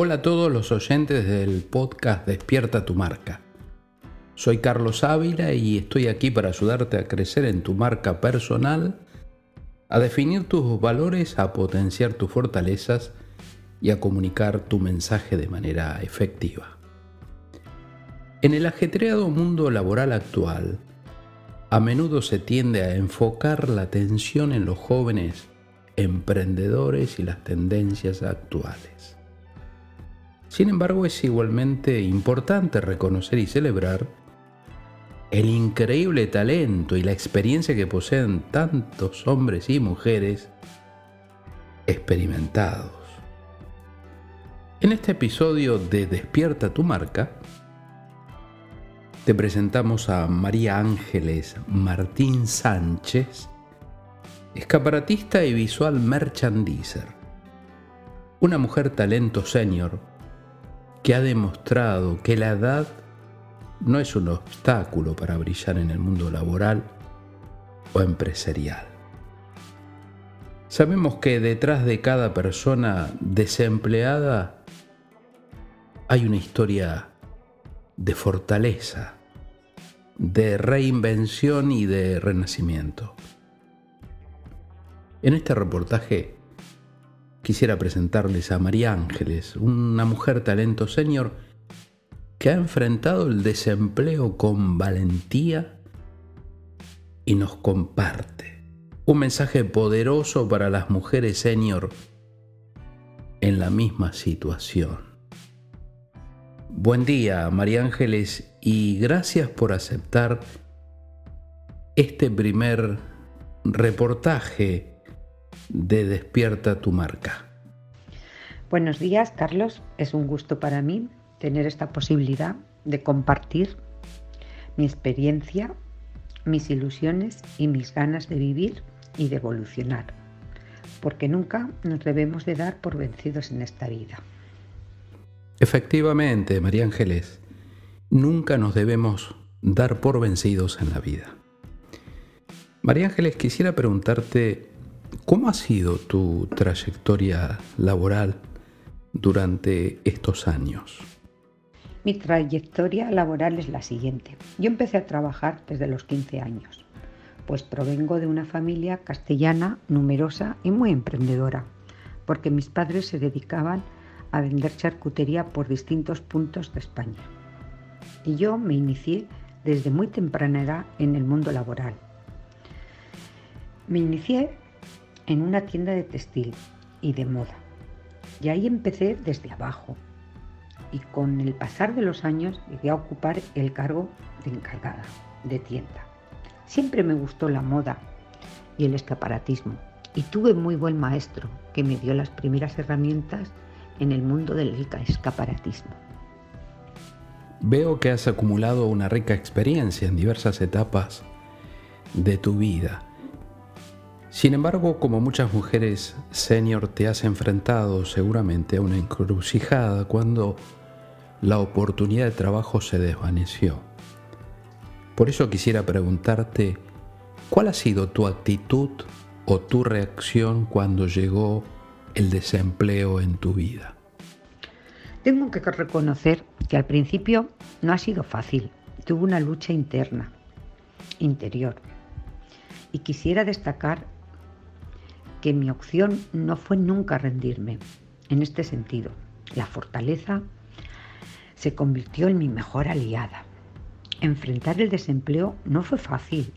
Hola a todos los oyentes del podcast Despierta tu marca. Soy Carlos Ávila y estoy aquí para ayudarte a crecer en tu marca personal, a definir tus valores, a potenciar tus fortalezas y a comunicar tu mensaje de manera efectiva. En el ajetreado mundo laboral actual, a menudo se tiende a enfocar la atención en los jóvenes emprendedores y las tendencias actuales. Sin embargo, es igualmente importante reconocer y celebrar el increíble talento y la experiencia que poseen tantos hombres y mujeres experimentados. En este episodio de Despierta tu marca, te presentamos a María Ángeles Martín Sánchez, escaparatista y visual merchandiser. Una mujer talento senior que ha demostrado que la edad no es un obstáculo para brillar en el mundo laboral o empresarial. Sabemos que detrás de cada persona desempleada hay una historia de fortaleza, de reinvención y de renacimiento. En este reportaje quisiera presentarles a María Ángeles, una mujer talento senior que ha enfrentado el desempleo con valentía y nos comparte un mensaje poderoso para las mujeres senior en la misma situación. Buen día, María Ángeles, y gracias por aceptar este primer reportaje de Despierta tu marca. Buenos días, Carlos. Es un gusto para mí tener esta posibilidad de compartir mi experiencia, mis ilusiones y mis ganas de vivir y de evolucionar, porque nunca nos debemos de dar por vencidos en esta vida. Efectivamente, María Ángeles, nunca nos debemos dar por vencidos en la vida. María Ángeles, quisiera preguntarte ¿Cómo ha sido tu trayectoria laboral durante estos años? Mi trayectoria laboral es la siguiente. Yo empecé a trabajar desde los 15 años, pues provengo de una familia castellana numerosa y muy emprendedora, porque mis padres se dedicaban a vender charcutería por distintos puntos de España. Y yo me inicié desde muy temprana edad en el mundo laboral. Me inicié en una tienda de textil y de moda. Y ahí empecé desde abajo. Y con el pasar de los años llegué a ocupar el cargo de encargada de tienda. Siempre me gustó la moda y el escaparatismo. Y tuve muy buen maestro que me dio las primeras herramientas en el mundo del escaparatismo. Veo que has acumulado una rica experiencia en diversas etapas de tu vida sin embargo, como muchas mujeres senior, te has enfrentado seguramente a una encrucijada cuando la oportunidad de trabajo se desvaneció. Por eso quisiera preguntarte, ¿cuál ha sido tu actitud o tu reacción cuando llegó el desempleo en tu vida? Tengo que reconocer que al principio no ha sido fácil. Tuve una lucha interna, interior. Y quisiera destacar que mi opción no fue nunca rendirme. En este sentido, la fortaleza se convirtió en mi mejor aliada. Enfrentar el desempleo no fue fácil,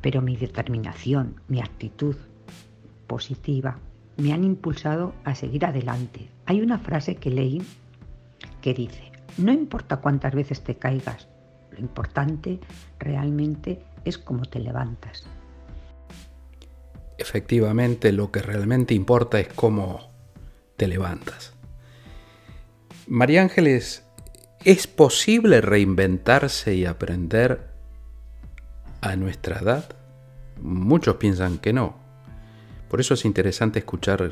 pero mi determinación, mi actitud positiva me han impulsado a seguir adelante. Hay una frase que leí que dice, no importa cuántas veces te caigas, lo importante realmente es cómo te levantas efectivamente lo que realmente importa es cómo te levantas. María Ángeles, ¿es posible reinventarse y aprender a nuestra edad? Muchos piensan que no. Por eso es interesante escuchar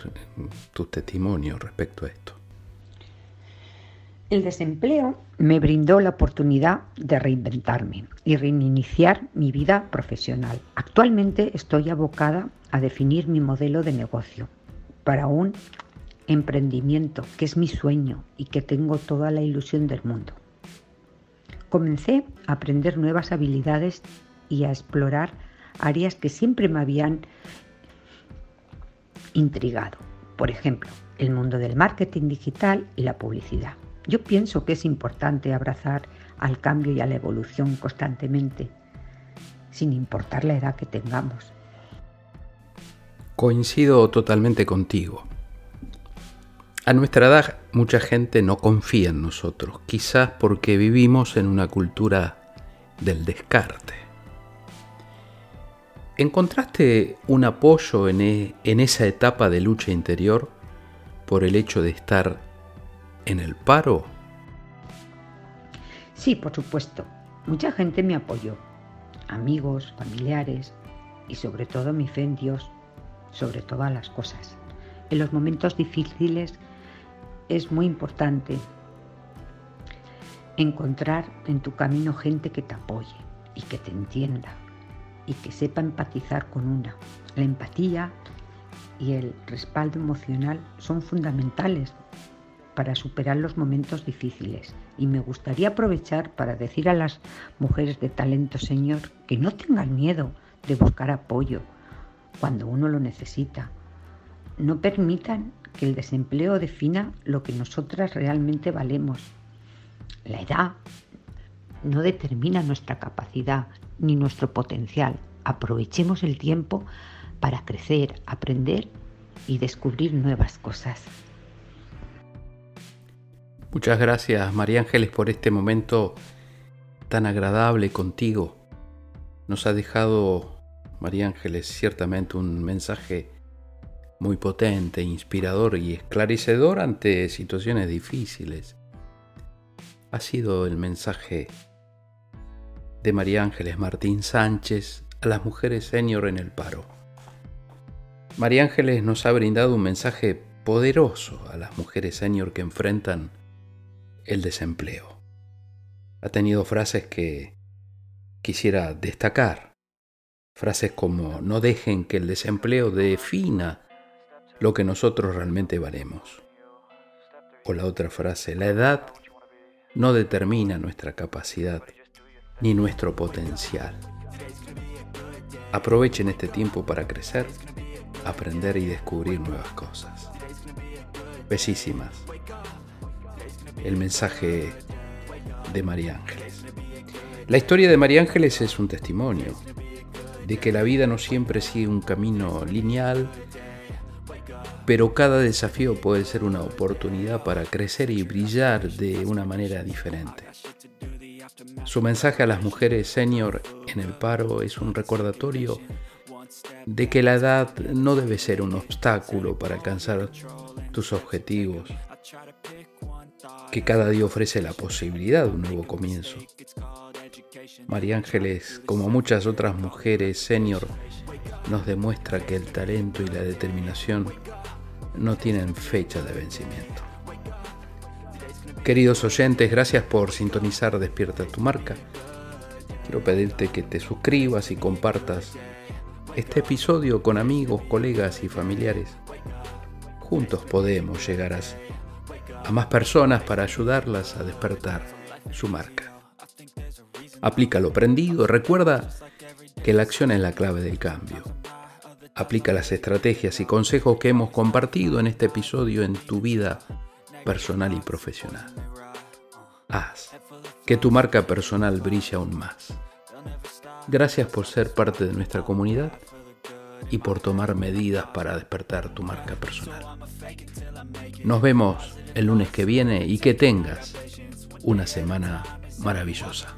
tu testimonio respecto a esto. El desempleo me brindó la oportunidad de reinventarme y reiniciar mi vida profesional. Actualmente estoy abocada a definir mi modelo de negocio para un emprendimiento, que es mi sueño y que tengo toda la ilusión del mundo. Comencé a aprender nuevas habilidades y a explorar áreas que siempre me habían intrigado. Por ejemplo, el mundo del marketing digital y la publicidad. Yo pienso que es importante abrazar al cambio y a la evolución constantemente, sin importar la edad que tengamos. Coincido totalmente contigo. A nuestra edad mucha gente no confía en nosotros, quizás porque vivimos en una cultura del descarte. ¿Encontraste un apoyo en, e, en, esa etapa de lucha interior por el hecho de estar en el paro? Sí, por supuesto. Mucha gente me apoyó. Amigos, familiares y sobre todo mi fe en Dios, sobre todas las cosas. En los momentos difíciles es muy importante encontrar en tu camino gente que te apoye y que te entienda y que sepa empatizar con una. La empatía y el respaldo emocional son fundamentales para superar los momentos difíciles. Y me gustaría aprovechar para decir a las mujeres de talento, Señor, que no tengan miedo de buscar apoyo cuando uno lo necesita. No permitan que el desempleo defina lo que nosotras realmente valemos. La edad no determina nuestra capacidad ni nuestro potencial. Aprovechemos el tiempo para crecer, aprender y descubrir nuevas cosas. Muchas gracias María Ángeles por este momento tan agradable contigo. Nos ha dejado María Ángeles ciertamente un mensaje muy potente, inspirador y esclarecedor ante situaciones difíciles. Ha sido el mensaje de María Ángeles Martín Sánchez a las mujeres senior en el paro. María Ángeles nos ha brindado un mensaje poderoso a las mujeres senior que enfrentan el desempleo. Ha tenido frases que quisiera destacar. Frases como no dejen que el desempleo defina lo que nosotros realmente valemos. O la otra frase, la edad no determina nuestra capacidad ni nuestro potencial. Aprovechen este tiempo para crecer, aprender y descubrir nuevas cosas. Besísimas. El mensaje de María Ángeles. La historia de María Ángeles es un testimonio de que la vida no siempre sigue un camino lineal pero cada desafío puede ser una oportunidad para crecer y brillar de una manera diferente. Su mensaje a las mujeres senior en el paro es un recordatorio de que la edad no debe ser un obstáculo para alcanzar tus objetivos, que cada día ofrece la posibilidad de un nuevo comienzo. María Ángeles, como muchas otras mujeres senior, nos demuestra que el talento y la determinación no tienen fecha de vencimiento. Queridos oyentes, gracias por sintonizar Despierta tu marca. Quiero pedirte que te suscribas y compartas este episodio con amigos, colegas y familiares. Juntos podemos llegar a, a más personas para ayudarlas a despertar su marca. Aplica lo aprendido, recuerda que la acción es la clave del cambio. Aplica las estrategias y consejos que hemos compartido en este episodio en tu vida personal y profesional. Haz que tu marca personal brille aún más. Gracias por ser parte de nuestra comunidad y por tomar medidas para despertar tu marca personal. Nos vemos el lunes que viene y que tengas una semana maravillosa.